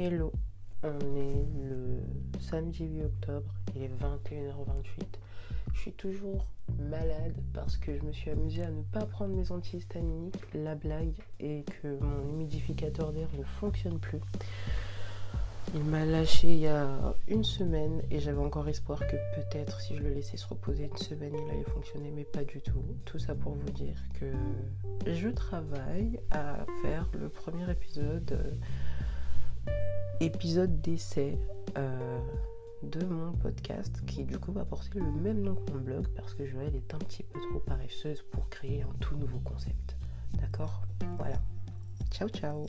Hello, on est le samedi 8 octobre, il est 21h28. Je suis toujours malade parce que je me suis amusée à ne pas prendre mes antihistaminiques, la blague est que mon humidificateur d'air ne fonctionne plus. Il m'a lâché il y a une semaine et j'avais encore espoir que peut-être si je le laissais se reposer une semaine, il allait fonctionner, mais pas du tout. Tout ça pour vous dire que je travaille à faire le premier épisode épisode d'essai euh, de mon podcast qui du coup va porter le même nom que mon blog parce que Joël est un petit peu trop paresseuse pour créer un tout nouveau concept. D'accord? Voilà. Ciao ciao